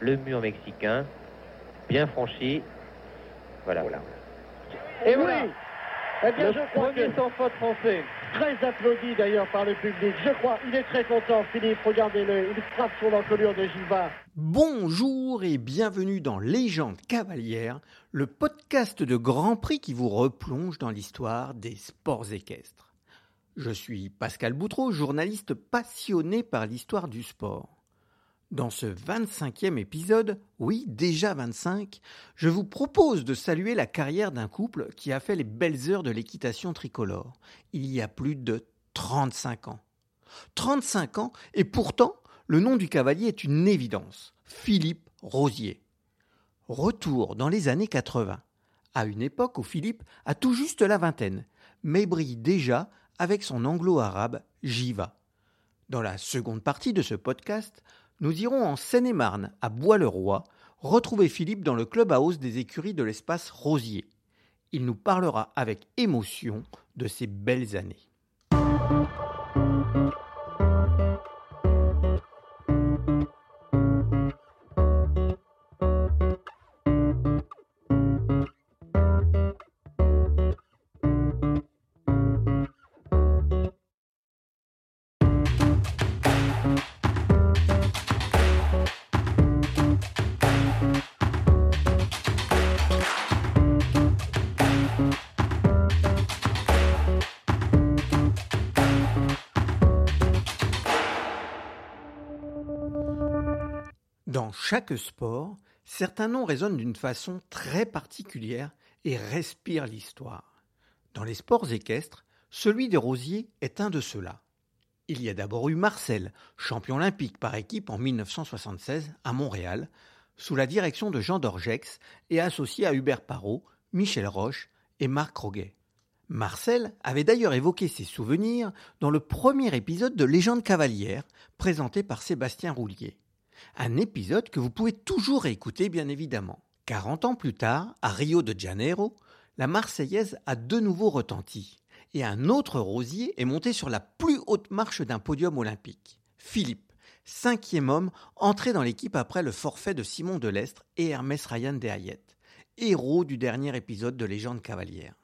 le mur mexicain, bien franchi. Voilà. Et voilà. Eh bien, Le je crois premier que sans faute français. très applaudi d'ailleurs par le public. Je crois, il est très content, Philippe. Regardez-le, il frappe sur l'encolure de Giva. Bonjour et bienvenue dans Légende cavalière, le podcast de Grand Prix qui vous replonge dans l'histoire des sports équestres. Je suis Pascal Boutreau, journaliste passionné par l'histoire du sport. Dans ce 25e épisode, oui déjà 25, je vous propose de saluer la carrière d'un couple qui a fait les belles heures de l'équitation tricolore, il y a plus de 35 ans. 35 ans, et pourtant, le nom du cavalier est une évidence, Philippe Rosier. Retour dans les années 80, à une époque où Philippe a tout juste la vingtaine, mais brille déjà avec son anglo-arabe Jiva. Dans la seconde partie de ce podcast, nous irons en Seine-et-Marne, à Bois-le-Roi, retrouver Philippe dans le club à hausse des écuries de l'espace Rosier. Il nous parlera avec émotion de ces belles années. Dans chaque sport, certains noms résonnent d'une façon très particulière et respirent l'histoire. Dans les sports équestres, celui des rosiers est un de ceux-là. Il y a d'abord eu Marcel, champion olympique par équipe en 1976 à Montréal, sous la direction de Jean Dorgex et associé à Hubert Parot, Michel Roche et Marc Roguet. Marcel avait d'ailleurs évoqué ses souvenirs dans le premier épisode de Légende cavalière, présenté par Sébastien Roulier. Un épisode que vous pouvez toujours réécouter, bien évidemment. 40 ans plus tard, à Rio de Janeiro, la Marseillaise a de nouveau retenti. Et un autre rosier est monté sur la plus haute marche d'un podium olympique. Philippe, cinquième homme, entré dans l'équipe après le forfait de Simon Delestre et Hermès Ryan Derriet, héros du dernier épisode de Légende cavalière.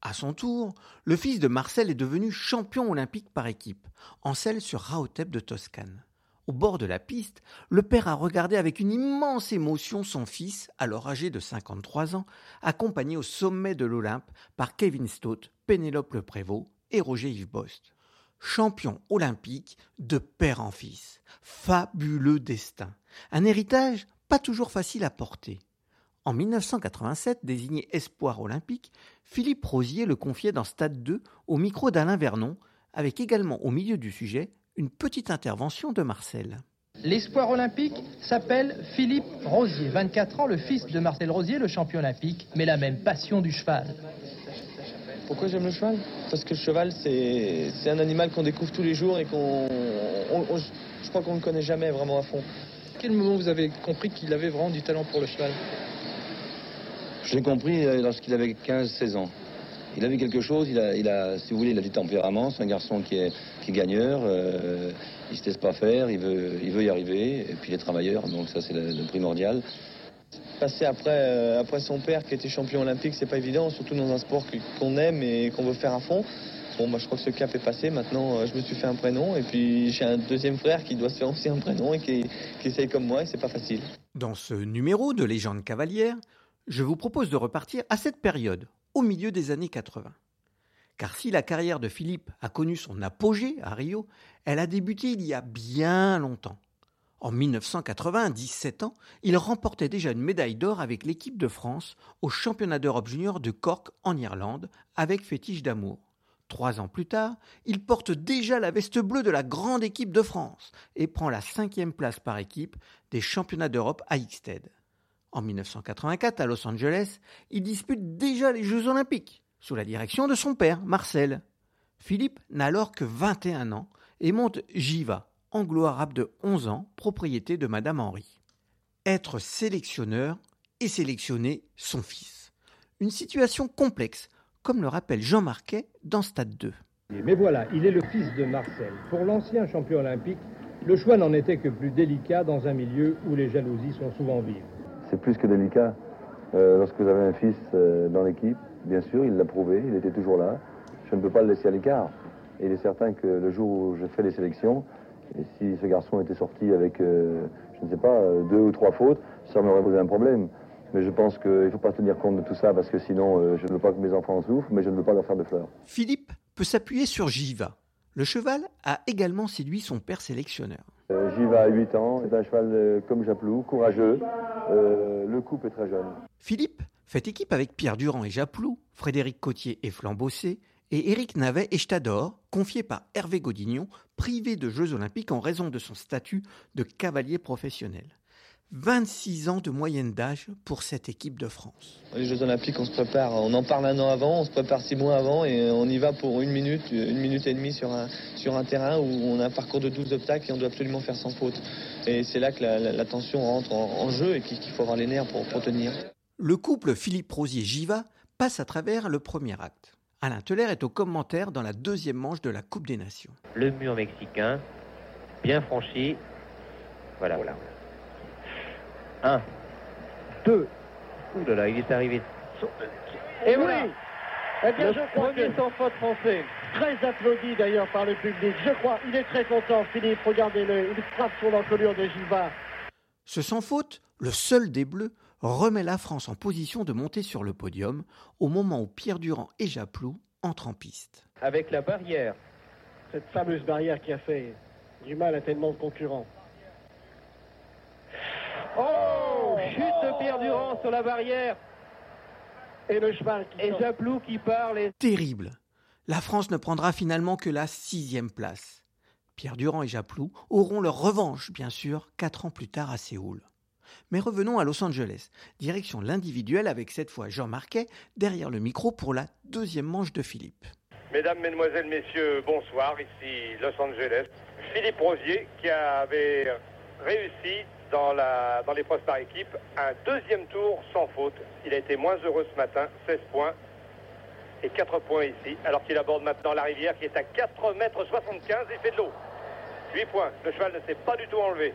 À son tour, le fils de Marcel est devenu champion olympique par équipe, en selle sur Raotep de Toscane. Au bord de la piste, le père a regardé avec une immense émotion son fils, alors âgé de 53 ans, accompagné au sommet de l'Olympe par Kevin Stott, Pénélope Le Prévost et Roger Yves Bost. Champion olympique de père en fils. Fabuleux destin. Un héritage pas toujours facile à porter. En 1987, désigné espoir olympique, Philippe Rosier le confiait dans Stade 2 au micro d'Alain Vernon, avec également au milieu du sujet une petite intervention de Marcel. L'espoir olympique s'appelle Philippe Rosier, 24 ans, le fils de Marcel Rosier, le champion olympique, mais la même passion du cheval. Pourquoi j'aime le cheval? Parce que le cheval, c'est c'est un animal qu'on découvre tous les jours et qu'on. on- on- je crois qu'on ne connaît jamais vraiment à fond. À quel moment vous avez compris qu'il avait vraiment du talent pour le cheval? Je l'ai compris euh, lorsqu'il avait 15-16 ans. Il avait quelque chose, il a, il a, si vous voulez, il a du tempérament. C'est un garçon qui est, qui est gagneur. euh, il se laisse pas faire, il veut, il veut y arriver. Et puis il est travailleur, donc ça c'est le, le primordial. Passer après, euh, après son père qui était champion olympique, c'est pas évident, surtout dans un sport qu'on aime et qu'on veut faire à fond. Bon, moi je crois que ce cap est passé. Maintenant, euh, je me suis fait un prénom et puis j'ai un deuxième frère qui doit se faire aussi un prénom et qui, qui essaye comme moi et c'est pas facile. Dans ce numéro de Légende cavalière, je vous propose de repartir à cette période, au milieu des années 80. Car si la carrière de Philippe a connu son apogée à Rio, elle a débuté il y a bien longtemps. En 1980, 17 ans, il remportait déjà une médaille d'or avec l'équipe de France au championnat d'Europe junior de Cork en Irlande avec Fétiche d'amour. Trois ans plus tard, il porte déjà la veste bleue de la grande équipe de France et prend la cinquième place par équipe des championnats d'Europe à Ixted. En 1984, à Los Angeles, il dispute déjà les Jeux olympiques, sous la direction de son père, Marcel. Philippe n'a alors que 21 ans et monte Jiva, anglo-arabe de 11 ans, propriété de Madame Henry. Être sélectionneur et sélectionner son fils. Une situation complexe, comme le rappelle Jean Marquet dans Stade 2. Mais voilà, il est le fils de Marcel. Pour l'ancien champion olympique, Le choix n'en était que plus délicat dans un milieu où les jalousies sont souvent vives. Plus que délicat. Euh, lorsque vous avez un fils euh, dans l'équipe, bien sûr, il l'a prouvé, il était toujours là. Je ne peux pas le laisser à l'écart. Il est certain que le jour où je fais les sélections, si ce garçon était sorti avec, euh, je ne sais pas, deux ou trois fautes, ça m'aurait posé un problème. Mais je pense qu'il ne faut pas tenir compte de tout ça parce que sinon, je ne veux pas que mes enfants souffrent, mais je ne veux pas leur faire de fleurs. Philippe peut s'appuyer sur Jiva. Le cheval a également séduit son père sélectionneur. Jiva a 8 ans, c'est un cheval comme Japlou, courageux. le couple est très jeune. Philippe fait équipe avec Pierre Durand et Japlou, Frédéric Cotier et Flambossé, et Éric Navet et Stador, confiés par Hervé Godignon, privé de Jeux Olympiques en raison de son statut de cavalier professionnel. 26 ans de moyenne d'âge pour cette équipe de France. Les Jeux Olympiques, on se prépare, on en parle un an avant, on se prépare six mois avant et on y va pour une minute, une minute et demie sur un, sur un terrain où on a un parcours de 12 obstacles et on doit absolument faire sans faute. Et c'est là que la, tension rentre en, jeu et qu'il faut avoir les nerfs pour, pour tenir. Le couple Philippe Rosier-Giva passe à travers le premier acte. Alain Teller est au commentaire dans la deuxième manche de la Coupe des Nations. Le mur mexicain, bien franchi. Voilà. voilà. 1, 2. Ouh là là, il est arrivé. Et oui eh bien, je crois que sans faute français. Très applaudi d'ailleurs par le public. Je crois, il est très content, Philippe. Regardez-le, il frappe sur l'encolure de Giva. Ce sans faute, le seul des Bleus, remet la France en position de monter sur le podium au moment où Pierre Durand et Japlou entrent en piste. Avec la barrière. Cette fameuse barrière qui a fait du mal à tellement de concurrents. Oh Pierre Durand sur la barrière. Et le cheval qui Et Japlou qui parle. Terrible. La France ne prendra finalement que la sixième place. Pierre Durand et Japlou auront leur revanche, bien sûr, quatre ans plus tard à Séoul. Mais revenons à Los Angeles, direction l'individuel avec cette fois Jean Marquet derrière le micro pour la deuxième manche de Philippe. Mesdames, Mesdemoiselles, Messieurs, bonsoir, ici Los Angeles. Philippe Rosier qui avait réussi dans, la, dans équipe un deuxième tour sans faute. Il a été moins heureux ce matin, 16 points et 4 points ici, alors qu'il aborde maintenant la rivière qui est à 4 mètres 75 et fait de l'eau. 8 points, le cheval ne s'est pas du tout enlevé.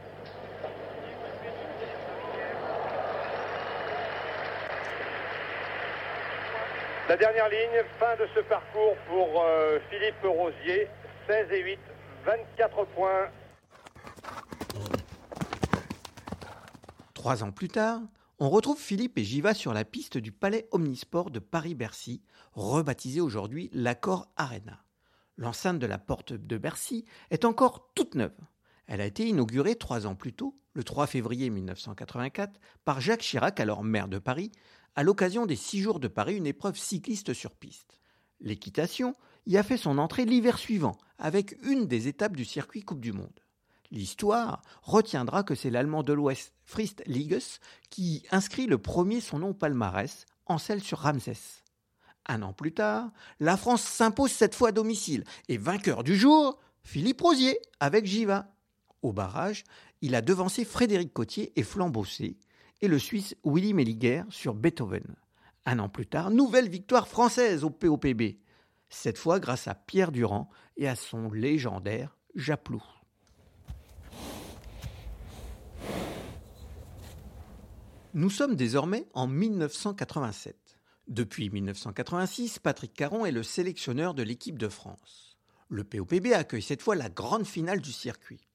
La dernière ligne, fin de ce parcours pour euh, Philippe Rosier, 16 et 8, 24 points. Trois ans plus tard, on retrouve Philippe et Jiva sur la piste du Palais Omnisport de Paris-Bercy, rebaptisé aujourd'hui l'Accord Arena. L'enceinte de la porte de Bercy est encore toute neuve. Elle a été inaugurée trois ans plus tôt, le 3 février 1984, par Jacques Chirac, alors maire de Paris, à l'occasion des six jours de Paris, une épreuve cycliste sur piste. L'équitation y a fait son entrée l'hiver suivant, avec une des étapes du circuit Coupe du Monde. L'histoire retiendra que c'est l'Allemand de l'Ouest Frist Liges qui inscrit le premier son nom au palmarès, en celle sur Ramsès. Un an plus tard, la France s'impose cette fois à domicile, et vainqueur du jour, Philippe Rosier avec Giva. Au barrage, il a devancé Frédéric Cotier et Flambossé, et le Suisse Willy Melliger sur Beethoven. Un an plus tard, nouvelle victoire française au POPB, cette fois grâce à Pierre Durand et à son légendaire Japlou. Nous sommes désormais en 1987. Depuis 1986, Patrick Caron est le sélectionneur de l'équipe de France. Le POPB accueille cette fois la grande finale du circuit.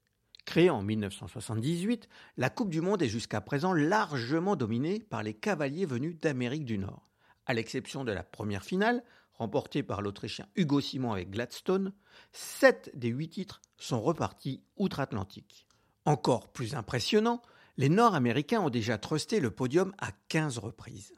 Créée en 1978, la Coupe du Monde est jusqu'à présent largement dominée par les cavaliers venus d'Amérique du Nord. À l'exception de la première finale, remportée par l'Autrichien Hugo Simon avec Gladstone, sept des huit titres sont repartis outre-Atlantique. Encore plus impressionnant, les Nord-Américains ont déjà trusté le podium à 15 reprises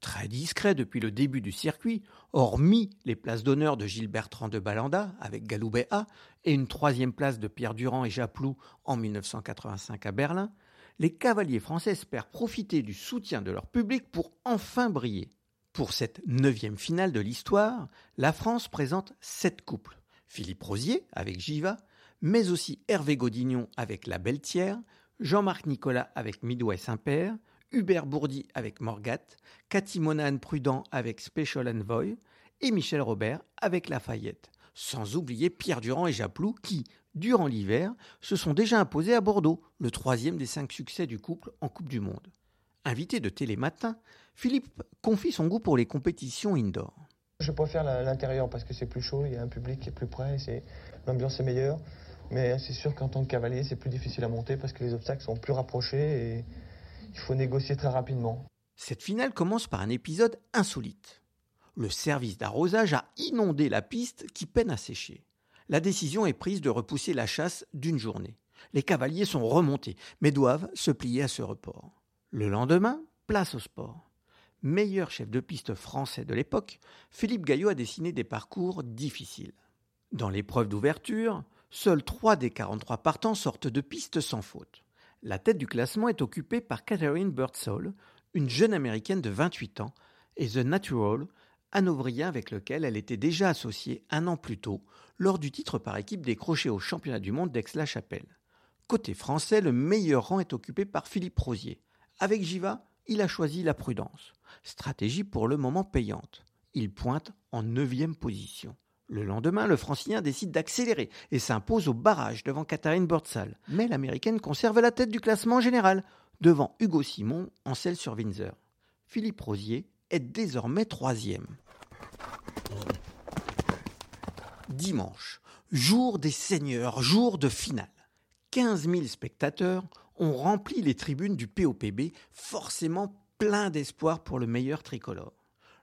très discret depuis le début du circuit, hormis les places d'honneur de Gilles Bertrand de Balanda avec Galoubet A et une troisième place de Pierre Durand et Japlou en 1985 à Berlin, les cavaliers français espèrent profiter du soutien de leur public pour enfin briller. Pour cette neuvième finale de l'histoire, la France présente sept couples. Philippe Rosier avec Giva, mais aussi Hervé Godignon avec La Belletière, Jean-Marc Nicolas avec Midway Saint-Père, Hubert Bourdi avec Morgat, Cathy Monane Prudent avec Special Envoy et Michel Robert avec Lafayette. Sans oublier Pierre Durand et Japlou qui, durant l'hiver, se sont déjà imposés à Bordeaux, le troisième des cinq succès du couple en Coupe du Monde. Invité de Télématin, Philippe confie son goût pour les compétitions indoor. Je préfère l'intérieur parce que c'est plus chaud, il y a un public qui est plus près, l'ambiance est meilleure. Mais c'est sûr qu'en tant que cavalier, c'est plus difficile à monter parce que les obstacles sont plus rapprochés et il faut négocier très rapidement. Cette finale commence par un épisode insolite. Le service d'arrosage a inondé la piste qui peine à sécher. La décision est prise de repousser la chasse d'une journée. Les cavaliers sont remontés, mais doivent se plier à ce report. Le lendemain, place au sport. Meilleur chef de piste français de l'époque, Philippe Gaillot a dessiné des parcours difficiles. Dans l'épreuve d'ouverture, seuls 3 des 43 partants sortent de piste sans faute. La tête du classement est occupée par Catherine Birdsall, une jeune américaine de 28 ans, et The Natural, un ouvrier avec lequel elle était déjà associée un an plus tôt, lors du titre par équipe décroché au championnat du monde d'Aix-la-Chapelle. Côté français, le meilleur rang est occupé par Philippe Rosier. Avec Jiva, il a choisi la prudence. Stratégie pour le moment payante. Il pointe en neuvième position. Le lendemain, le francilien décide d'accélérer et s'impose au barrage devant Katharine Burtsal. Mais l'américaine conserve la tête du classement général, devant Hugo Simon en selle sur Windsor. Philippe Rosier est désormais troisième. Dimanche, jour des seigneurs, jour de finale. 15 000 spectateurs ont rempli les tribunes du POPB, forcément plein d'espoir pour le meilleur tricolore.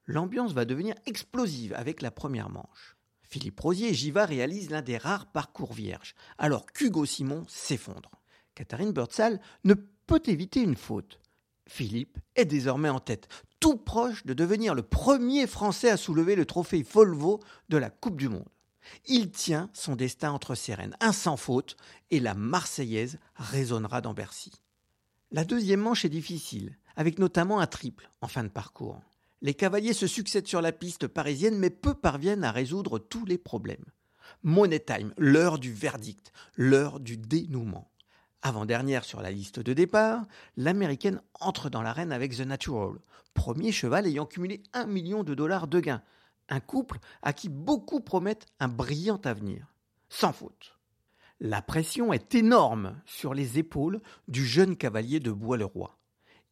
L'ambiance va devenir explosive avec la première manche. Philippe Rosier et Giva réalisent l'un des rares parcours vierges, alors qu'Hugo Simon s'effondre. Catherine Birdsall ne peut éviter une faute. Philippe est désormais en tête, tout proche de devenir le premier Français à soulever le trophée Volvo de la Coupe du Monde. Il tient son destin entre ses rênes, un sans faute, et la Marseillaise résonnera dans Bercy. La deuxième manche est difficile, avec notamment un triple en fin de parcours. Les cavaliers se succèdent sur la piste parisienne, mais peu parviennent à résoudre tous les problèmes. Money Time, l'heure du verdict, l'heure du dénouement. Avant-dernière sur la liste de départ, l'américaine entre dans l'arène avec The Natural, premier cheval ayant cumulé un million de dollars de gains, un couple à qui beaucoup promettent un brillant avenir. Sans faute. La pression est énorme sur les épaules du jeune cavalier de Bois-le-Roi.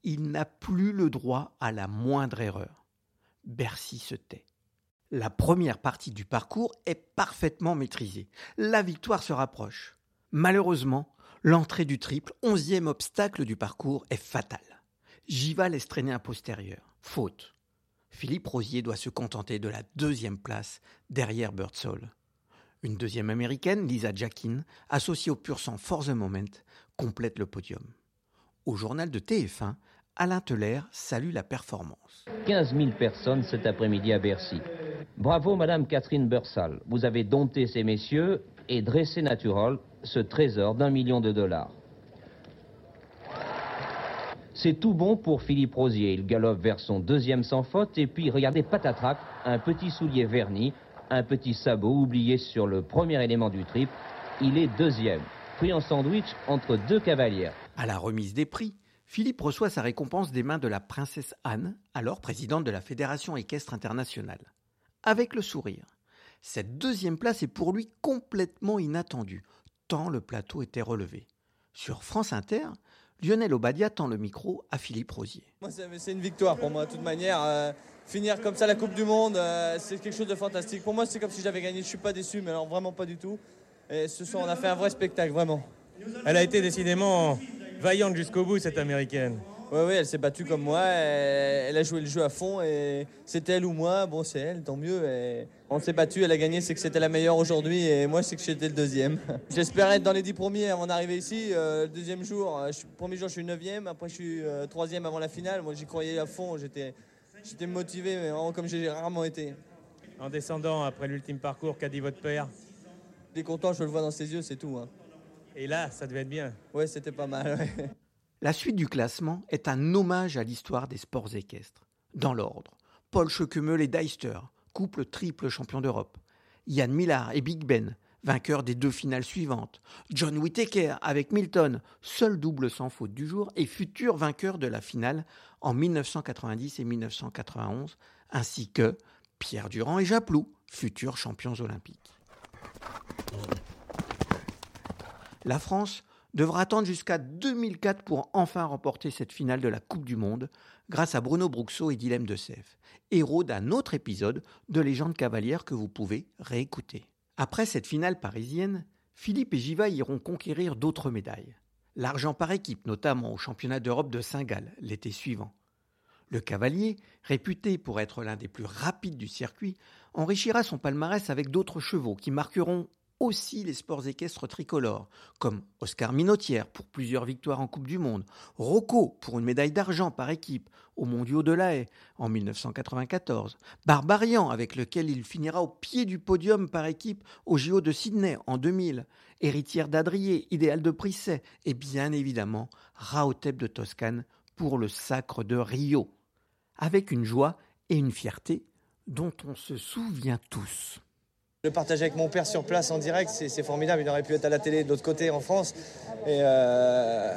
Il n'a plus le droit à la moindre erreur. Bercy se tait. La première partie du parcours est parfaitement maîtrisée. La victoire se rapproche. Malheureusement, l'entrée du triple, onzième obstacle du parcours, est fatale. Giva laisse traîner un postérieur. Faute. Philippe Rosier doit se contenter de la deuxième place derrière Birdsall. Une deuxième américaine, Lisa Jackin, associée au pur sang For the Moment, complète le podium. Au journal de TF1, Alain Teller salue la performance. 15 000 personnes cet après-midi à Bercy. Bravo Madame Catherine Bursal. Vous avez dompté ces messieurs et dressé natural ce trésor d'un million de dollars. C'est tout bon pour Philippe Rosier. Il galope vers son deuxième sans faute. Et puis, regardez, patatrac, un petit soulier verni, un petit sabot oublié sur le premier élément du trip. Il est deuxième. Pris en sandwich entre deux cavalières. À la remise des prix, Philippe reçoit sa récompense des mains de la princesse Anne, alors présidente de la Fédération équestre internationale. Avec le sourire. Cette deuxième place est pour lui complètement inattendue, tant le plateau était relevé. Sur France Inter, Lionel Obadia tend le micro à Philippe Rosier. C'est une victoire pour moi, de toute manière. Euh, finir comme ça la Coupe du Monde, euh, c'est quelque chose de fantastique. Pour moi, c'est comme si j'avais gagné. Je suis pas déçu, mais alors vraiment pas du tout. Et ce soir, on a fait un vrai spectacle, vraiment. Elle a été décidément vaillante jusqu'au bout, cette américaine. Oui, oui, elle s'est battue comme moi. Elle, a joué le jeu à fond et c'était elle ou moi. Bon, c'est elle, tant mieux. on s'est battu, elle a gagné, c'est que c'était la meilleure aujourd'hui et moi, c'est que j'étais le deuxième. J'espérais être dans les dix premiers avant d'arriver ici. Euh, le deuxième jour, euh, je, premier jour, je suis neuvième. Après, je suis euh, troisième avant la finale. Moi, j'y croyais à fond. J'étais, j'étais motivé, mais vraiment comme j'ai rarement été. En descendant après l'ultime parcours, qu'a dit votre père? Il est content, je le vois dans ses yeux, c'est tout. Hein. Et là, ça devait être bien. Ouais, c'était pas mal. Ouais. La suite du classement est un hommage à l'histoire des sports équestres. Dans l'ordre, Paul Schockemel et Deister, couple triple champion d'Europe. Yann Millard et Big Ben, vainqueurs des deux finales suivantes. John Whittaker avec Milton, seul double sans faute du jour et futur vainqueur de la finale en 1990 et 1991, ainsi que Pierre Durand et Japlou, futurs champions olympiques. La France devra attendre jusqu'à 2004 pour enfin remporter cette finale de la Coupe du Monde grâce à Bruno Bruxo et Dilem de Seff, héros d'un autre épisode de Légende cavalière que vous pouvez réécouter. Après cette finale parisienne, Philippe et Giva iront conquérir d'autres médailles. L'argent par équipe, notamment au championnat d'Europe de Saint-Gall l'été suivant. Le cavalier, réputé pour être l'un des plus rapides du circuit, enrichira son palmarès avec d'autres chevaux qui marqueront aussi les sports équestres tricolores, comme Oscar Minotière pour plusieurs victoires en Coupe du Monde, Rocco pour une médaille d'argent par équipe aux Mondiaux de la Haye en 1994, Barbarian avec lequel il finira au pied du podium par équipe au JO de Sydney en 2000, Héritière d'Adrier, Idéal de Prisset et bien évidemment Raotep de Toscane pour le sacre de Rio, avec une joie et une fierté dont on se souvient tous. Le partager avec mon père sur place en direct, c'est formidable. Il aurait pu être à la télé de l'autre côté en France. Et euh,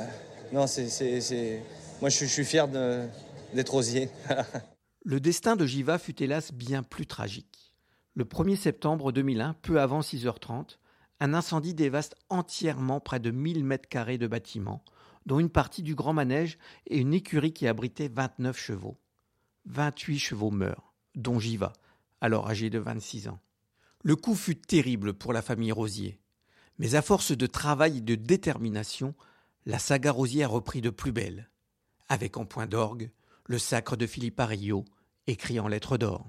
non, c'est, moi je suis, fier d'être rosier. le destin de Jiva fut hélas bien plus tragique. Le 1er septembre 2001, peu avant 6h30, un incendie dévaste entièrement près de 1000 mètres carrés de bâtiments, dont une partie du grand manège et une écurie qui abritait 29 chevaux. 28 chevaux meurent, dont Jiva, alors âgé de 26 ans. Le coup fut terrible pour la famille Rosier. Mais à force de travail et de détermination, la saga Rosier a repris de plus belle, avec en point d'orgue le sacre de Philippe Arillo, écrit en lettres d'or.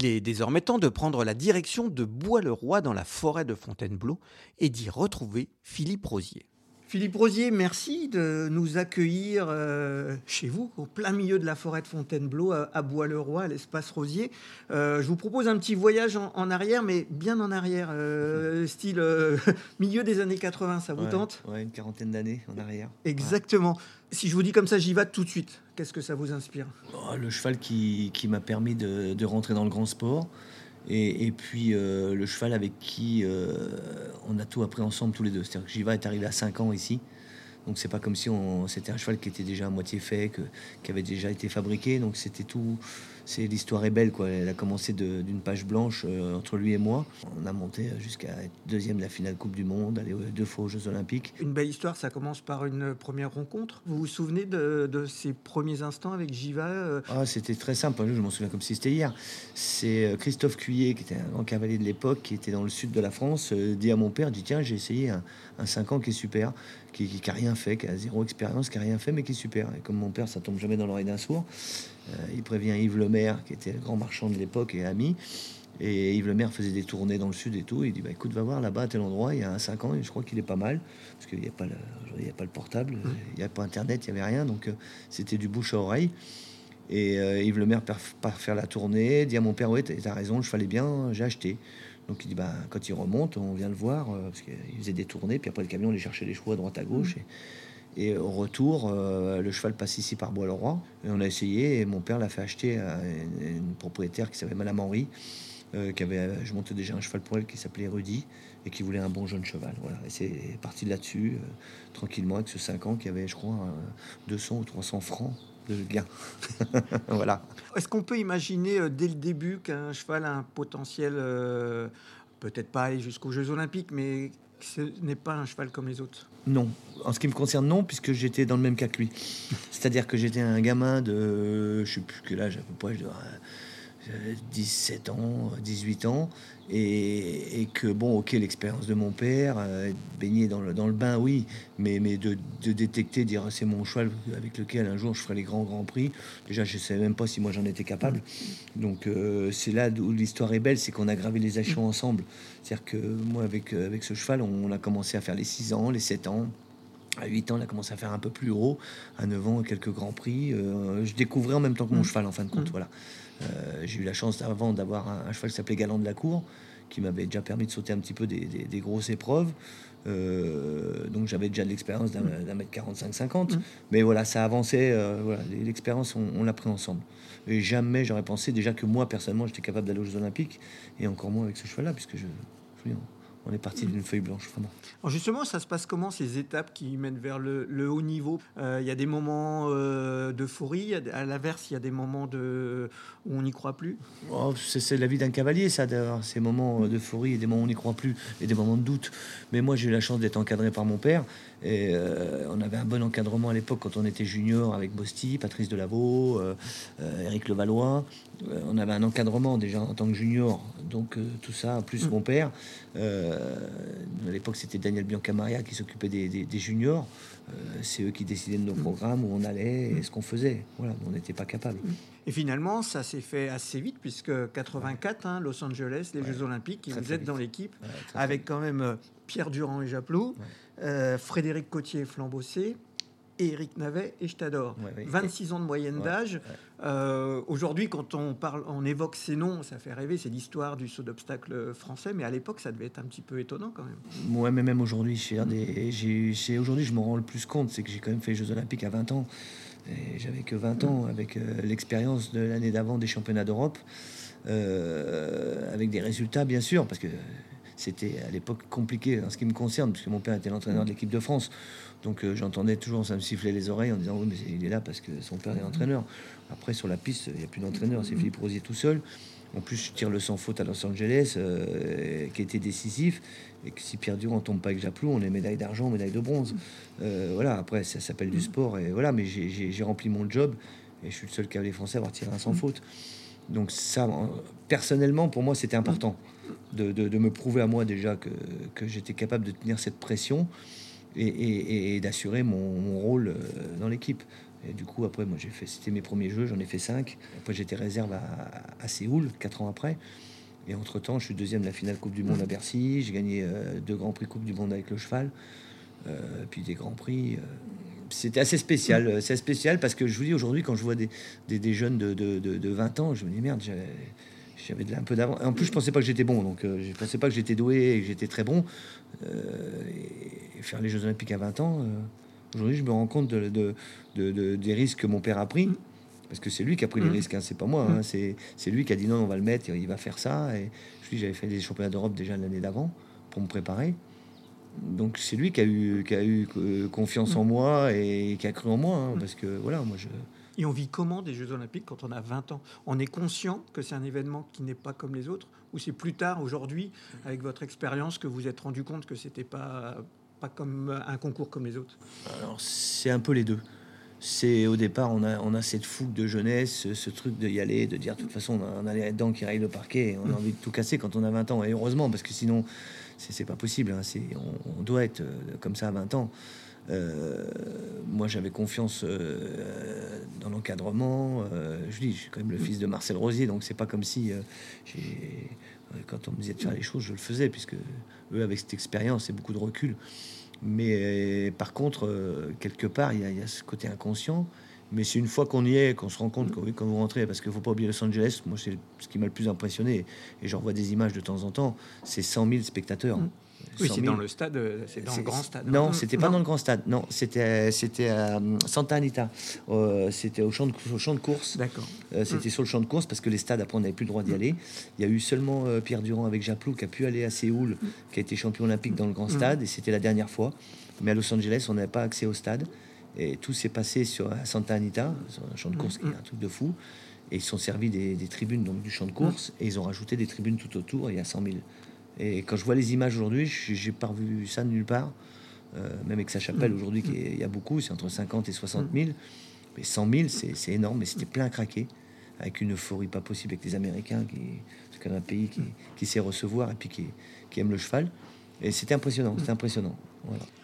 Il est désormais temps de prendre la direction de Bois-le-Roi dans la forêt de Fontainebleau et d'y retrouver Philippe Rosier. Philippe Rosier, merci de nous accueillir euh, chez vous, au plein milieu de la forêt de Fontainebleau, à, Bois-le-Roi, à l'espace Rosier. Euh, je vous propose un petit voyage en, arrière, mais bien en arrière, euh, style milieu des années 80, ça vous tente? Ouais, une quarantaine d'années en arrière. Exactement. Si je vous dis comme ça, j'y vais tout de suite. Qu'est-ce que ça vous inspire? Oh, Le cheval qui, m'a permis de, de, rentrer dans le grand sport. Et, puis euh, le cheval avec qui euh, on a tout appris ensemble tous les deux. C'est-à-dire que Jiva est arrivé à 5 ans ici. Donc c'est pas comme si c'était un cheval qui était déjà à moitié fait, qui avait déjà été fabriqué. Donc c'était tout, c'est l'histoire est belle quoi. Elle a commencé d'une page blanche euh, entre lui et moi. On a monté jusqu'à être deuxième de la finale Coupe du Monde, aller deux fois aux Jeux Olympiques. Une belle histoire, ça commence par une première rencontre. Vous vous souvenez de, ces premiers instants avec Jiva euh ah, C'était très simple, je m'en souviens comme si c'était hier. C'est euh, Christophe Cuillet, qui était un grand cavalier de l'époque, qui était dans le sud de la France, dit à mon père, dit tiens j'ai essayé un, un 5 ans qui est super, qui, qui, rien fait, qui a zéro expérience, qui a rien fait, mais qui est super. Et comme mon père, ça tombe jamais dans l'oreille d'un sourd. Euh, il prévient Yves Lemaire, qui était le grand marchand de l'époque et ami. Et Yves Lemaire faisait des tournées dans le sud et tout. Il dit bah, écoute, va voir là-bas à tel endroit, il y a un 5 ans, et je crois qu'il est pas mal. Parce qu'il n'y a, pas le, il a pas le portable, mmh. il n'y a pas Internet, il n'y avait rien. Donc euh, c'était du bouche à oreille. Et euh, Yves Lemaire part, faire la tournée, dit à mon père Ouais, t'as raison, je fallait bien, j'ai acheté. Donc il dit bah, quand il remonte, on vient le voir, parce qu'il faisait des tournées, puis après le camion, il cherchait les chevaux à droite à gauche. Mmh. Et, et au retour, euh, le cheval passe ici par Bois-le-Roi. Et on a essayé, et mon père l'a fait acheter à une, propriétaire qui s'appelait Madame Henri, euh, qui avait, je montais déjà un cheval pour elle qui s'appelait Rudy, et qui voulait un bon jeune cheval. Voilà. Et c'est parti là-dessus, euh, tranquillement, avec ce 5 ans qui avait, je crois, 200 ou 300 francs de gain. voilà. Est-ce qu'on peut imaginer dès le début qu'un cheval a un potentiel, peut-être pas aller jusqu'aux Jeux Olympiques, mais ce n'est pas un cheval comme les autres Non. En ce qui me concerne, non, puisque j'étais dans le même cas que lui. C'est-à-dire que j'étais un gamin de, je sais plus quel âge à peu près, je dois 17 ans, 18 ans, et, que, bon, ok, l'expérience de mon père, euh, baigner dans le, dans le bain, oui, mais, mais de, détecter, dire c'est mon cheval avec lequel un jour je ferai les grands grands prix, déjà je ne savais même pas si moi j'en étais capable. Donc euh, c'est là où l'histoire est belle, c'est qu'on a gravé les échelons ensemble. C'est-à-dire que moi, avec, avec ce cheval, on a commencé à faire les 6 ans, les 7 ans. À 8 ans, on a commencé à faire un peu plus haut. À 9 ans, quelques grands prix. Euh, je découvrais en même temps que mon mmh. cheval, en fin de compte. Mmh. Voilà. Euh, j'ai eu la chance avant d'avoir un, cheval qui s'appelait Galant de la Cour, qui m'avait déjà permis de sauter un petit peu des, grosses épreuves. donc j'avais déjà de l'expérience d'un mètre 45-50. Mmh. Mais voilà, ça avançait. voilà, l'expérience, on, l'a pris ensemble. Et jamais j'aurais pensé déjà que moi, personnellement, j'étais capable d'aller aux Jeux Olympiques. Et encore moins avec ce cheval-là, puisque je, je on est parti d'une feuille blanche, vraiment. Alors justement, ça se passe comment ces étapes qui mènent vers le, haut niveau euh, Il y a des moments euh, d'euphorie, à l'inverse, il y a des moments de, où on n'y croit plus? Oh, C'est la vie d'un cavalier, ça, d'avoir ces moments euh, d'euphorie et des moments où on n'y croit plus et des moments de doute. Mais moi, j'ai eu la chance d'être encadré par mon père. Et on avait un bon encadrement à l'époque quand on était junior avec Bosti, Patrice Delaveau, Eric Levallois. on avait un encadrement déjà en tant que junior. Donc tout ça, plus mm. mon père. à l'époque, c'était Daniel Biancamaria qui s'occupait des, juniors. Euh, c'est eux qui décidaient de nos mm. programmes, où on allait et ce qu'on faisait. Voilà, on n'était pas capable. Et finalement, ça s'est fait assez vite, puisque 84, hein, Los Angeles, les Jeux Olympiques, vous êtes dans l'équipe, avec quand même euh, Pierre Durand et Japlou, euh, Frédéric Cotier Flambossé, Éric Navet et je t'adore. 26 ans de moyenne d'âge. Euh, aujourd'hui, quand on parle, on évoque ces noms, ça fait rêver. C'est l'histoire du saut d'obstacle français, mais à l'époque, ça devait être un petit peu étonnant quand même. Ouais, mais même aujourd'hui, aujourd'hui, je me rends le plus compte, c'est que j'ai quand même fait les Jeux Olympiques à 20 ans. Et j'avais que 20 ans avec euh, l'expérience de l'année d'avant des championnats d'Europe, euh, avec des résultats bien sûr, parce que c'était à l'époque compliqué en ce qui me concerne, puisque mon père était l'entraîneur de l'équipe de France. Donc euh, j'entendais toujours, ça me sifflait les oreilles en disant oui, mais il est là parce que son père est entraîneur. Après, sur la piste, il n'y a plus d'entraîneur, c'est Philippe Rosier tout seul. En plus, je tire le sans faute à Los Angeles, euh, qui était décisif. Et que si Pierre Durand tombe pas avec Japlou, on est médaille d'argent, médaille de bronze. Euh, voilà, après, ça s'appelle du sport. Et voilà, mais j'ai rempli mon job. Et je suis le seul cavalier français à avoir tiré un sans faute. Donc ça, personnellement, pour moi, c'était important de, me prouver à moi déjà que, que j'étais capable de tenir cette pression et, d'assurer mon, rôle euh, dans l'équipe. Et du coup, après, moi, j'ai fait, c'était mes premiers jeux, j'en ai fait cinq. Après, j'étais réserve à, Séoul, quatre ans après. Et entre-temps, je suis deuxième de la finale Coupe du Monde à Bercy. J'ai gagné euh, deux Grands Prix Coupe du Monde avec le cheval. Euh, puis des Grands Prix. c'était assez spécial. C'est spécial parce que je vous dis, aujourd'hui, quand je vois des, des, jeunes de, de, de, 20 ans, je me dis, merde, j'avais un peu d'avant. En plus, je pensais pas que j'étais bon, donc je pensais pas que j'étais doué et que j'étais très bon. et faire les Jeux Olympiques à 20 ans, euh, aujourd'hui, je me rends compte de, des risques que mon père a pris. Parce que c'est lui qui a pris les mmh. risques, hein, c'est pas moi. Hein, mmh. c'est lui qui a dit non, on va le mettre, il va faire ça. Et je dis, j'avais fait les championnats d'Europe déjà l'année d'avant pour me préparer. Donc c'est lui qui a eu, qui a eu euh, confiance en mmh. moi et qui a cru en moi. Hein, parce que voilà, moi je. Et on vit comment des Jeux Olympiques quand on a 20 ans? On est conscient que c'est un événement qui n'est pas comme les autres Ou c'est plus tard, aujourd'hui, avec votre expérience, que vous êtes rendu compte que c'était pas pas comme un concours comme les autres? Alors, c'est un peu les deux. C'est au départ, on a, on a cette fougue de jeunesse, ce, truc de y aller, de dire de toute façon, on a, les dents qui rayent le parquet, on a envie de tout casser quand on a 20 ans. Et heureusement, parce que sinon, c'est pas possible. Hein. On, doit être euh, comme ça à 20 ans. Euh, moi, j'avais confiance euh, l'encadrement. je dis, je suis quand même le fils de Marcel Rosier, donc c'est pas comme si j'ai quand on me disait de faire les choses, je le faisais, puisque eux, avec cette expérience et beaucoup de recul. Mais euh, par contre, euh, quelque part, il y, a ce côté inconscient. Mais c'est une fois qu'on y est, qu'on se rend compte quand vous rentrez, parce qu'il ne faut pas oublier Los Angeles, moi, c'est ce qui m'a le plus impressionné, et j'en vois des images de temps en temps, c'est 100 000 spectateurs. Mmh. Oui, c'est dans le stade, euh, c'est dans le grand stade. Non, c'était pas dans le grand stade. Non, c'était c'était à Santa Anita. Euh, c'était au champ de au champ de course. D'accord. Euh, c'était sur le champ de course parce que les stades après on n'avait plus le droit d'y aller. Il y a eu seulement Pierre Durand avec Japlou qui a pu aller à Séoul, qui a été champion olympique dans le grand stade et c'était la dernière fois. Mais à Los Angeles, on n'avait pas accès au stade et tout s'est passé sur Santa Anita, sur un champ de course qui est un truc de fou. Et ils sont servis des, des, tribunes donc du champ de course et ils ont rajouté des tribunes tout autour. Et il y a 100 000 et quand je vois les images aujourd'hui, j'ai pas vu ça nulle part. Euh, même avec sa chapelle mm. aujourd'hui, il y a beaucoup, c'est entre 50 et 60 000. Mais 100 000, c'est énorme, mais c'était plein à craquer, avec une euphorie pas possible avec les Américains, qui, c'est un pays qui, qui, sait recevoir et puis qui, qui aime le cheval. Et c'était impressionnant, c'était impressionnant.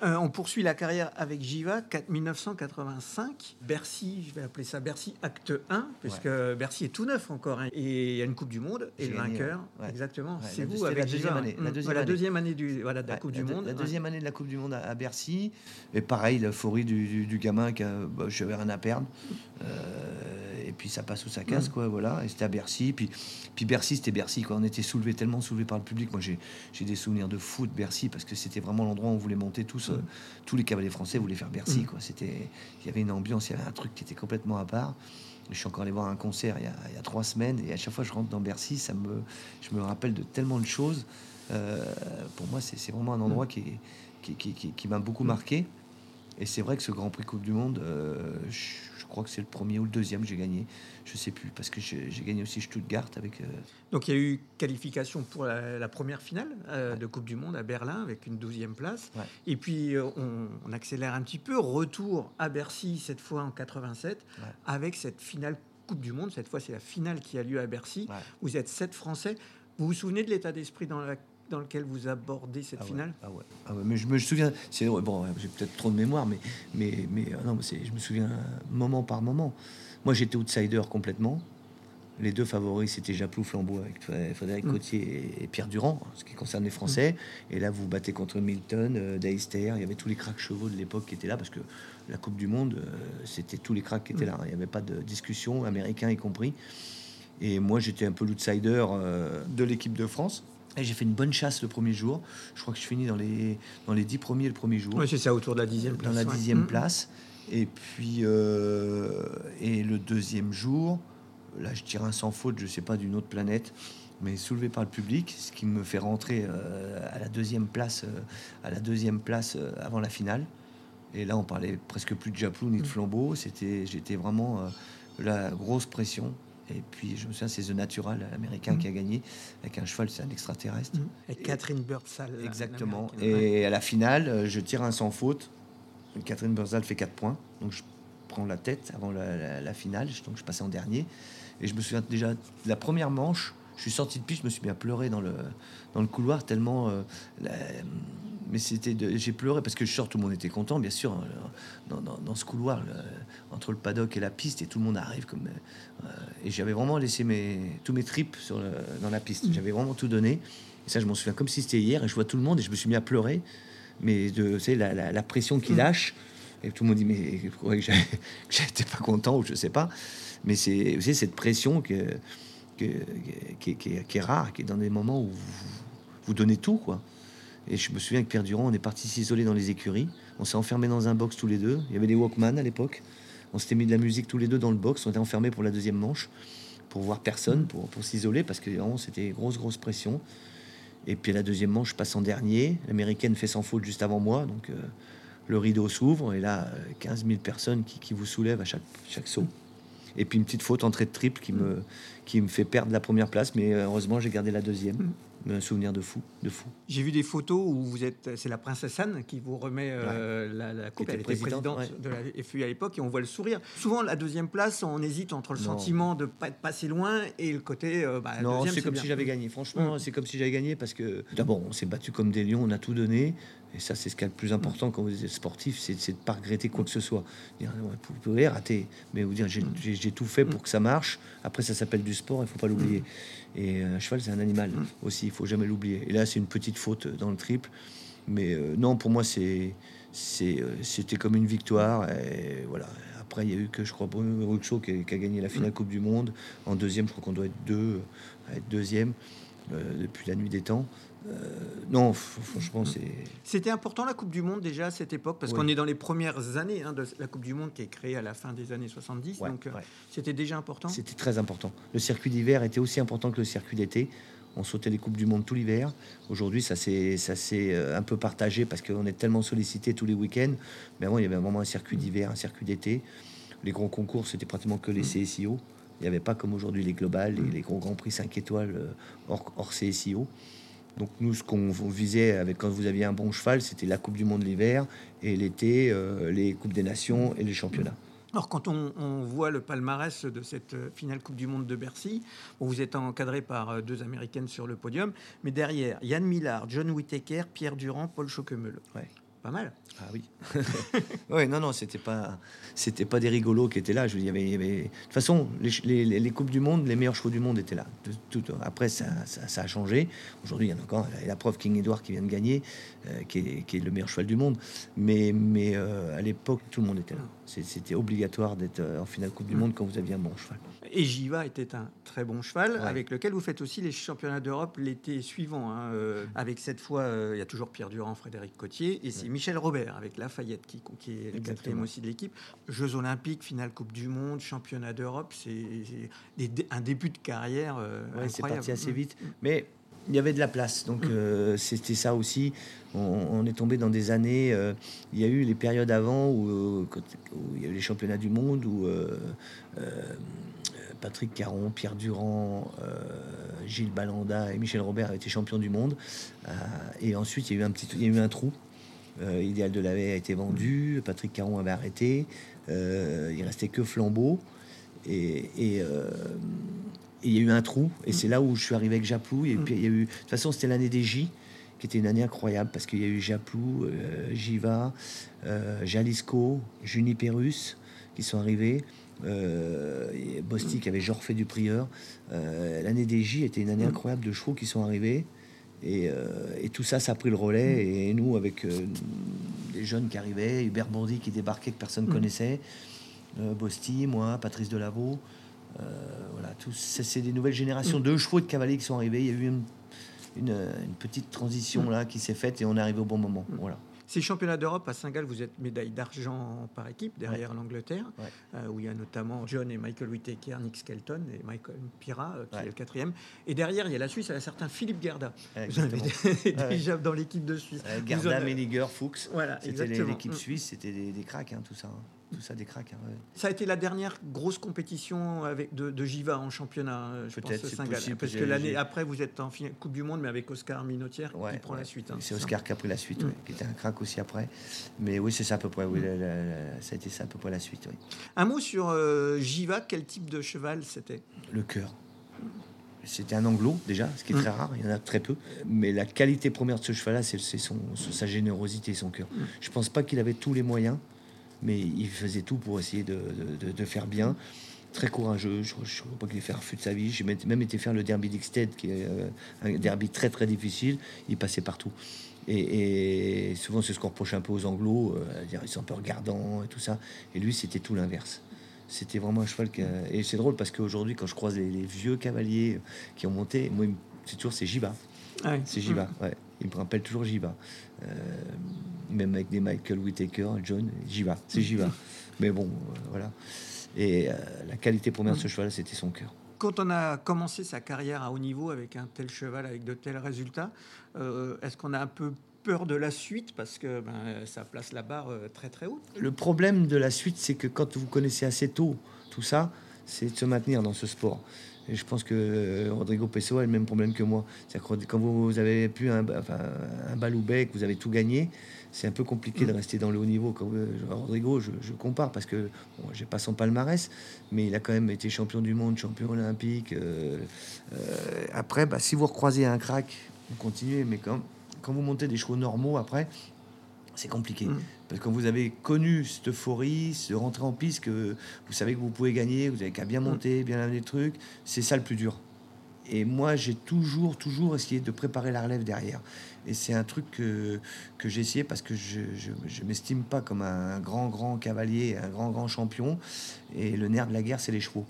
Euh, on poursuit la carrière avec Jiva, 1985. Bercy, je vais appeler ça Bercy Acte 1, puisque Bercy est tout neuf encore. Hein. et il y a une Coupe du Monde, et le vainqueur, exactement, c'est vous avec la deuxième année. La deuxième, année. du, voilà, de la Coupe du Monde. La deuxième année de la Coupe du Monde à, Bercy. Et pareil, l'euphorie du, du, gamin, qui bah, je n'avais rien à perdre. Euh, puis ça passe ou ça casse, quoi, voilà. Et c'était à Bercy. Puis, puis Bercy, c'était Bercy, quoi. On était soulevé, tellement soulevé par le public. Moi, j'ai des souvenirs de foot Bercy parce que c'était vraiment l'endroit où on voulait monter tous. Euh, tous les cavaliers français voulaient faire Bercy, quoi. C'était, il y avait une ambiance, il y avait un truc qui était complètement à part. Je suis encore allé voir un concert il y, a, il y a trois semaines et à chaque fois que je rentre dans Bercy, ça me, je me rappelle de tellement de choses. Euh, pour moi, c'est vraiment un endroit qui, qui, qui, qui m'a beaucoup marqué. Et c'est vrai que ce Grand Prix Coupe du Monde, euh, je, crois que c'est le premier ou le deuxième que j'ai gagné. Je sais plus, parce que j'ai gagné aussi Stuttgart avec. Euh, Donc il y a eu qualification pour la, première finale euh, de Coupe du Monde à Berlin avec une douzième place. Et puis on, accélère un petit peu. Retour à Bercy, cette fois en 87, avec cette finale Coupe du Monde. Cette fois, c'est la finale qui a lieu à Bercy. Vous êtes sept Français. Vous vous souvenez de l'état d'esprit dans la dans lequel vous abordez cette ah finale ah, ah ouais. mais je me souviens, c'est bon, j'ai peut-être trop de mémoire, mais mais mais euh, non, je me souviens moment par moment. Moi, j'étais outsider complètement. Les deux favoris, c'était Japlou Flambeau avec Frédéric mm. et Pierre Durand, ce qui concerne les Français. Et là, vous battez contre Milton, euh, Deister. Il y avait tous les cracks chevaux de l'époque qui étaient là parce que la Coupe du Monde, euh, c'était tous les cracks qui étaient mm. là. Il n'y avait pas de discussion, américains y compris. Et moi, j'étais un peu l'outsider de l'équipe de France. Et j'ai fait une bonne chasse le premier jour. Je crois que je finis dans les, dans les dix premiers le premier jour. Oui, c'est ça, autour de la dixième place. Dans la dixième mm. place. Et puis, euh, et le deuxième jour, là, je tire un sans faute, je sais pas, d'une autre planète, mais soulevé par le public, ce qui me fait rentrer euh, à la deuxième place, euh, à la deuxième place avant la finale. Et là, on parlait presque plus de Japlou ni de mm. flambeau. C'était, j'étais vraiment la grosse pression. Et puis, je me souviens, c'est The Natural, américain, qui a gagné avec un cheval, c'est un extraterrestre. Et Catherine Birdsall. Exactement. Et à la finale, euh, je tire un sans faute. Catherine Birdsall fait 4 points. Donc, je prends la tête avant la, finale. Donc, je passais en dernier. Et je me souviens déjà la première manche. Je suis sorti de piste, je me suis mis à pleurer dans le, dans le couloir tellement euh, mais c'était j'ai pleuré parce que je sors, tout le monde était content, bien sûr, euh, dans, ce couloir entre le paddock et la piste, et tout le monde arrive comme. Euh, et j'avais vraiment laissé mes, tous mes tripes sur dans la piste. J'avais vraiment tout donné. Et ça, je m'en souviens comme si c'était hier. Et je vois tout le monde et je me suis mis à pleurer. Mais de, tu la, la, pression qui mm. lâche. Et tout le monde dit mais que j'étais pas content ou je sais pas. Mais c'est cette pression que, que, qui, qui, est rare, qui est dans des moments où vous, vous donnez tout, quoi. Et je me souviens que Pierre on est parti s'isoler dans les écuries. On s'est enfermé dans un box tous les deux. Il y avait des Walkman à l'époque. On s'était mis de la musique tous les deux dans le box. On était enfermés pour la deuxième manche, pour voir personne, pour, s'isoler, parce que c'était grosse, grosse pression. Et puis la deuxième manche, passe en dernier. L'américaine fait sans faute juste avant moi. Donc euh, le rideau s'ouvre. Et là, 15 euh, 000 personnes qui, vous soulèvent à chaque, chaque saut. Et puis une petite faute entrée de triple qui me, qui me fait perdre la première place. Mais euh, heureusement, j'ai gardé la deuxième un souvenir de fou, de fou. J'ai vu des photos où vous êtes, c'est la princesse Anne qui vous remet euh, la, coupe. Elle était présidente, de la FU à l'époque et on voit le sourire. Souvent, la deuxième place, on hésite entre le sentiment de pas être passé loin et le côté. Euh, bah, non, c'est comme si j'avais gagné. Franchement, c'est comme si j'avais gagné parce que d'abord, on s'est battu comme des lions, on a tout donné. Et ça, c'est ce qui est le plus important quand vous êtes sportif, c'est de ne pas regretter quoi que ce soit. Vous pouvez rater, mais vous dire j'ai tout fait pour que ça marche. Après, ça s'appelle du sport, il faut pas l'oublier. Et un cheval, c'est un animal aussi, il faut jamais l'oublier. Et là, c'est une petite faute dans le triple. Mais euh, non, pour moi, c'est euh, c'était comme une victoire. Et voilà. Après, il y a eu que, je crois, Bruno Ruxo qui, qui, a gagné la finale Coupe du Monde. En deuxième, je crois qu'on doit être deux, être deuxième euh, depuis la nuit des temps. non, franchement, c'est. C'était important la Coupe du Monde déjà à cette époque, parce qu'on est dans les premières années hein, de la Coupe du Monde qui est créée à la fin des années 70. donc c'était déjà important. C'était très important. Le circuit d'hiver était aussi important que le circuit d'été. On sautait les Coupes du Monde tout l'hiver. Aujourd'hui, ça s'est euh, un peu partagé parce qu'on est tellement sollicité tous les week-ends. Mais avant, il y avait vraiment un circuit d'hiver, un circuit d'été. Les grands concours, c'était pratiquement que les mm. CSIO. Il n'y avait pas comme aujourd'hui les globales, les, les gros grands prix 5 étoiles euh, hors, hors CSIO. Donc nous, ce qu'on visait avec quand vous aviez un bon cheval, c'était la Coupe du Monde l'hiver et l'été, euh, les Coupes des Nations et les championnats. Alors, quand on, voit le palmarès de cette euh, finale Coupe du Monde de Bercy, vous êtes encadré par euh, deux Américaines sur le podium, mais derrière, Yann Millard, John Whittaker, Pierre Durand, Paul Choquemel. Ouais. Pas mal. Ah oui. oui, non, non, c'était pas, c'était pas des rigolos qui étaient là. Je, y avait, y avait... De toute façon, les, les, Coupes du Monde, les meilleurs chevaux du monde étaient là. Tout, après, ça, ça, a changé. Aujourd'hui, il y en a encore. la preuve, King Edward qui vient de gagner, euh, qui, est, qui, est, le meilleur cheval du monde. Mais, mais à l'époque, tout le monde était là. C'était obligatoire d'être en finale Coupe du Monde quand vous aviez un bon cheval. Et Jiva était un très bon cheval, avec lequel vous faites aussi les championnats d'Europe l'été suivant. Hein, avec cette fois, il y a toujours Pierre Durand, Frédéric Cotier, et c'est Michel Robert avec Lafayette qui, qui est le quatrième aussi de l'équipe. Jeux olympiques, finale Coupe du Monde, championnat d'Europe, c'est un début de carrière incroyable. C'est parti assez mm. vite. Mais il y avait de la place. Donc mm. euh, c'était ça aussi. On, est tombé dans des années. Euh, il y a eu les périodes avant où, il y a eu les championnats du monde où euh, Patrick Caron, Pierre Durand, Gilles Balanda et Michel Robert avaient été champions du monde. et ensuite il y a eu un petit, il y a eu un trou. Idéal de la a été vendu. Patrick Caron avait arrêté. il restait que Flambeau. Et, et il y a eu un trou, et c'est là où je suis arrivé avec Japlou. Et puis il y a eu, de toute façon, c'était l'année des J, qui était une année incroyable parce qu'il y a eu Japlou, euh, Jiva, euh, Jalisco, Juniperus qui sont arrivés. Euh, et Bostik avait genre fait du prieur. Euh, l'année des J était une année incroyable de chevaux qui sont arrivés. Et, et, tout ça, ça a pris le relais. Et nous, avec des jeunes qui arrivaient, Hubert Bondy qui débarquait que personne ne connaissait, Bosti, moi, Patrice Delaveau. Euh, voilà, tout, c'est des nouvelles générations de chevaux de cavaliers qui sont arrivés. Il y a eu une, petite transition là qui s'est faite et on est arrivé au bon moment. Voilà. Ces championnats d'Europe à Saint-Gall, vous êtes médaille d'argent par équipe derrière l'Angleterre, euh, où il y a notamment John et Michael Whittaker, Nick Skelton et Michael Pira, euh, qui est le quatrième. Et derrière, il y a la Suisse, il y a un certain Philippe Gerda. Vous avez déjà dans l'équipe de Suisse. Gerda, Meniger, Fuchs. Voilà, c'était l'équipe suisse, c'était des, cracks, hein, tout ça. Hein ça des cracks. Hein, ça a été la dernière grosse compétition avec de, de Jiva en championnat, euh, je pense, Possible, parce que l'année après, vous êtes en Coupe du Monde, mais avec Oscar Minotière qui prend la suite. Hein, c'est Oscar qui a pris la suite, mm. qui était un crack aussi après. Mais oui, c'est ça à peu près. Oui, mm. ça a été ça à peu près la suite. Un mot sur euh, Jiva, quel type de cheval c'était? Le cœur. C'était un anglo déjà, ce qui est mm. très rare, il y en a très peu. Mais la qualité première de ce cheval-là, c'est sa générosité et son cœur. Je pense pas qu'il avait tous les moyens mais il faisait tout pour essayer de, de, faire bien. Très courageux, je ne crois pas qu'il ait fait un feu de sa vie. J'ai même été faire le derby d'Ixted, qui est euh, un derby très très difficile. Il passait partout. Et, souvent, c'est ce qu'on reproche un peu aux Anglos, euh, dire ils sont un peu regardants et tout ça. Et lui, c'était tout l'inverse. C'était vraiment un cheval. Et c'est drôle parce qu'aujourd'hui, quand je croise les, vieux cavaliers qui ont monté, moi, c'est toujours c'est Jiva. Ah c'est Jiva, mm. ouais. Il me rappelle toujours Jiva. Euh, même avec des Michael Whittaker, John, j'y vais, c'est j'y vais. Mais bon, euh, voilà. Et euh, la qualité première de ce cheval, c'était son cœur. Quand on a commencé sa carrière à haut niveau avec un tel cheval, avec de tels résultats, euh, est-ce qu'on a un peu peur de la suite parce que ben, ça place la barre très très haut? Le problème de la suite, c'est que quand vous connaissez assez tôt tout ça, c'est de se maintenir dans ce sport. Je pense que euh, Rodrigo Pessoa a le même problème que moi. C'est-à-dire quand vous avez pu un, enfin, un bal ou bec, vous avez tout gagné, c'est un peu compliqué de mm. rester dans le haut niveau. Quand, Rodrigo, je, compare parce que bon, j'ai pas son palmarès, mais il a quand même été champion du monde, champion olympique. Euh, euh, après, bah, si vous recroisez un crack, vous continuez, mais quand, quand vous montez des chevaux normaux, après, c'est compliqué. Mm. Quand vous avez connu cette euphorie, se rentrer en piste, que vous savez que vous pouvez gagner, vous avez qu'à bien mm. monter, bien amener des trucs, c'est ça le plus dur. Et moi, j'ai toujours, toujours essayé de préparer la relève derrière. Et c'est un truc que, que j'ai essayé parce que je ne m'estime pas comme un grand, grand cavalier, un grand, grand champion. Et le nerf de la guerre, c'est les chevaux.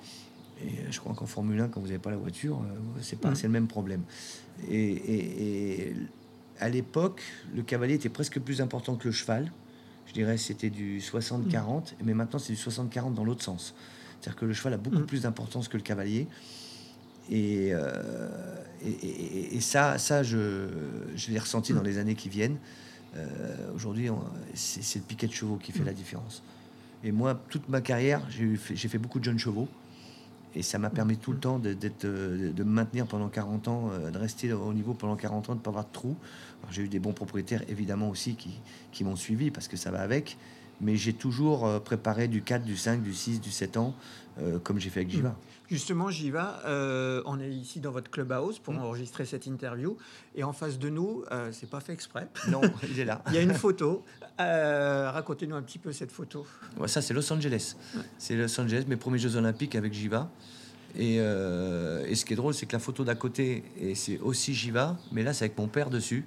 Et je crois qu'en Formule 1, quand vous n'avez pas la voiture, euh, c'est pas, mm. c'est le même problème. et, et à l'époque, le cavalier était presque plus important que le cheval. Je dirais c'était du 60-40, mais maintenant c'est du 60-40 dans l'autre sens. C'est-à-dire que le cheval a beaucoup mm. plus d'importance que le cavalier. Euh, et, et, ça, ça je, je l'ai ressenti dans mm. les années qui viennent. Euh, aujourd'hui, c'est le piquet de chevaux qui fait mm. la différence. Et moi, toute ma carrière, j'ai fait beaucoup de jeunes chevaux. Et ça m'a permis tout le temps de, euh, de, maintenir pendant 40 ans, euh, de rester au niveau pendant 40 ans, de ne pas avoir de trous. J'ai eu des bons propriétaires, évidemment, aussi, qui, qui m'ont suivi, parce que ça va avec. Mais j'ai toujours euh, préparé du 4, du 5, du 6, du 7 ans, comme j'ai fait avec Jiva. Justement, Jiva, on est ici dans votre clubhouse pour mm. enregistrer cette interview. Et en face de nous, c'est pas fait exprès. Non, il est là. il y a une photo. Racontez-nous un petit peu cette photo. ça, c'est Los Angeles. C'est Los Angeles, mes premiers Jeux Olympiques avec Jiva. Euh, et, ce qui est drôle, c'est que la photo d'à côté, et c'est aussi Jiva, mais là, c'est avec mon père dessus,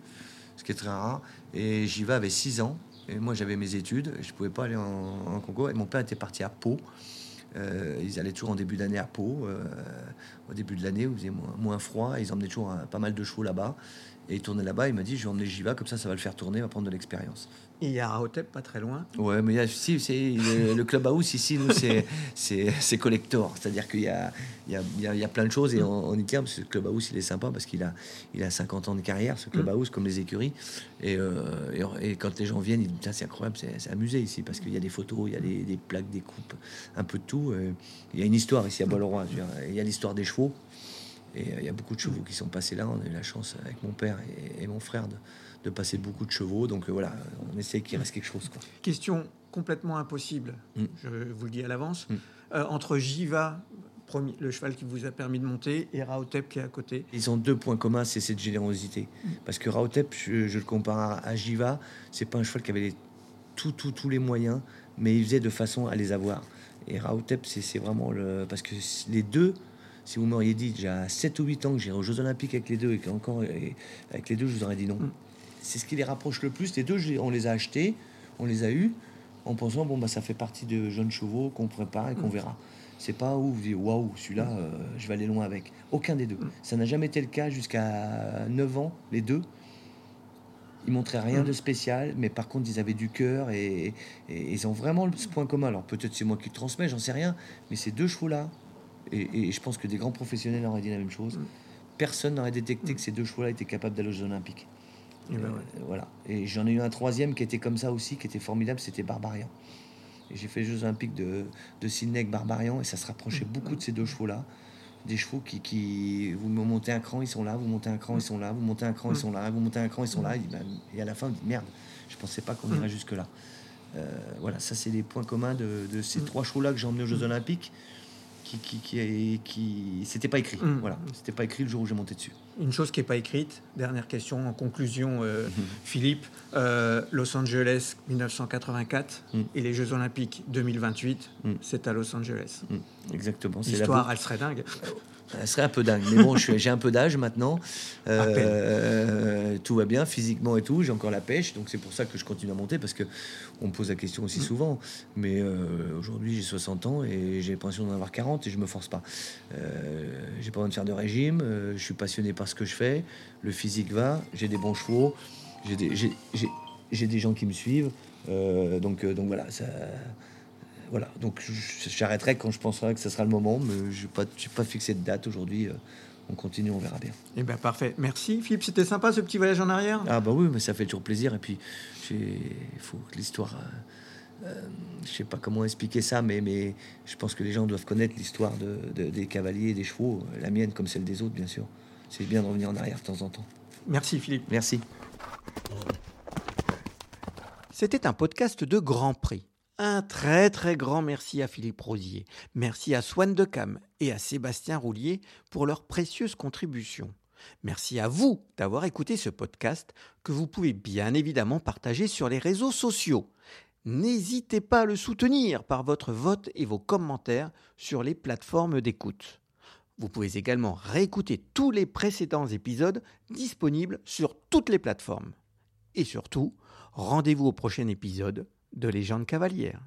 ce qui est très rare. Et Jiva avait 6 ans. Et moi, j'avais mes études, je pouvais pas aller en, Congo. Et mon père était parti à Pau. Euh, ils allaient toujours en début d'année à Pau. Euh, au début de l'année, où il faisait moins, froid. Ils emmenaient toujours pas mal de chevaux là-bas. Et il tournait là-bas. Il m'a dit Je vais emmener Jiva, comme ça, ça va le faire tourner, il va prendre de l'expérience. il y a Raotep pas très loin. Ouais, mais il y a, si, c'est, le, club house ici, nous, c'est, c'est, collector. C'est-à-dire qu'il y a, il y, a, il y a plein de choses et on, y tient parce que le club house, il est sympa parce qu'il a, il a 50 ans de carrière, ce club mm. house, comme les écuries. Euh, et, et, quand les gens viennent, ils disent c'est incroyable, c'est, amusé ici parce qu'il y a des photos, il y a des, plaques, des coupes, un peu de tout. il y a une histoire ici à Bois-le-Roi. Il y a l'histoire des chevaux. Et euh, il y a beaucoup de chevaux qui sont passés là. On a eu la chance avec mon père et, mon frère de, passer beaucoup de chevaux. Donc euh, voilà, on essaie qu'il reste quelque chose. Quoi. Question complètement impossible, mm. je vous le dis à l'avance. Mm. Euh, entre Jiva, le cheval qui vous a permis de monter, et Raotep qui est à côté. Ils ont deux points communs, c'est cette générosité. Mm. Parce que Raotep, je, le compare à, Jiva, c'est pas un cheval qui avait les, tout, tous les moyens, mais il faisait de façon à les avoir. Et Raotep, c'est vraiment le. Parce que les deux si vous m'auriez dit déjà 7 ou 8 ans que j'irai aux Jeux Olympiques avec les deux et qu'encore avec les deux, je vous aurais dit non. Mm. C'est ce qui les rapproche le plus. Les deux, on les a achetés, on les a eus en pensant bon bah ça fait partie de jeunes chevaux qu'on prépare et qu'on mm. verra. C'est pas où vous dites waouh, celui-là, euh, je vais aller loin avec. Aucun des deux. Mm. Ça n'a jamais été le cas jusqu'à 9 ans, les deux. Ils montraient rien de spécial, mais par contre, ils avaient du cœur et, et, ils ont vraiment ce point commun. Alors peut-être c'est moi qui le transmets, j'en sais rien, mais ces deux chevaux-là, et, je pense que des grands professionnels auraient dit la même chose. Mm. Personne n'aurait détecté que ces deux chevaux-là étaient capables d'aller aux Jeux Olympiques. Et ben euh, voilà. Et j'en ai eu un troisième qui était comme ça aussi, qui était formidable, c'était Barbarian. Et j'ai fait les Jeux Olympiques de, de Sydney avec Barbarian, et ça se rapprochait mm. beaucoup de ces deux chevaux-là. Des chevaux qui, qui, vous montez un cran, ils sont là, vous montez un cran, ils sont là, vous montez un cran, ils mm. sont là, vous montez un cran, ils sont là. Ben, et, à la fin, on dit merde, je pensais pas qu'on irait jusque-là. Euh, voilà, ça c'est les points communs de, de ces trois chevaux-là que j'ai emmenés aux Jeux Olympiques qui, qui, qui, qui c'était pas écrit. Mm. Voilà, c'était pas écrit le jour où j'ai monté dessus. Une chose qui n'est pas écrite, dernière question en conclusion, euh, mm-hmm. Philippe, euh, Los Angeles 1984 mm. et les Jeux Olympiques 2028, mm. c'est à Los Angeles. Exactement. L'histoire, elle serait dingue. Elle serait un peu dingue. Mais bon, j'ai un peu d'âge maintenant. Euh, tout va bien physiquement et tout. J'ai encore la pêche. Donc c'est pour ça que je continue à monter parce que on me pose la question aussi souvent. Mais euh, aujourd'hui, j'ai 60 ans et j'ai l'impression d'en avoir 40 et je me force pas. Euh, j'ai pas besoin de faire de régime. je suis passionné par ce que je fais. Le physique va. J'ai des bons chevaux. J'ai des, des, gens qui me suivent. donc, donc voilà, ça voilà, donc j'arrêterai quand je penserai que ce sera le moment, mais je n'ai pas, pas fixé de date aujourd'hui. Euh, on continue, on verra bien. Eh bien, parfait. Merci, Philippe. C'était sympa ce petit voyage en arrière? Ah, bah oui, mais ça fait toujours plaisir. Et puis, il faut que l'histoire. Euh, euh, je sais pas comment expliquer ça, mais, mais je pense que les gens doivent connaître l'histoire de, des cavaliers et des chevaux, la mienne comme celle des autres, bien sûr. C'est bien de revenir en arrière de temps en temps. Merci, Philippe. Merci. C'était un podcast de Grand Prix. Un très très grand merci à Philippe Rosier, merci à Swan Decam et à Sébastien Roulier pour leurs précieuses contributions. Merci à vous d'avoir écouté ce podcast que vous pouvez bien évidemment partager sur les réseaux sociaux. N'hésitez pas à le soutenir par votre vote et vos commentaires sur les plateformes d'écoute. Vous pouvez également réécouter tous les précédents épisodes disponibles sur toutes les plateformes. Et surtout, rendez-vous au prochain épisode de légende cavalière.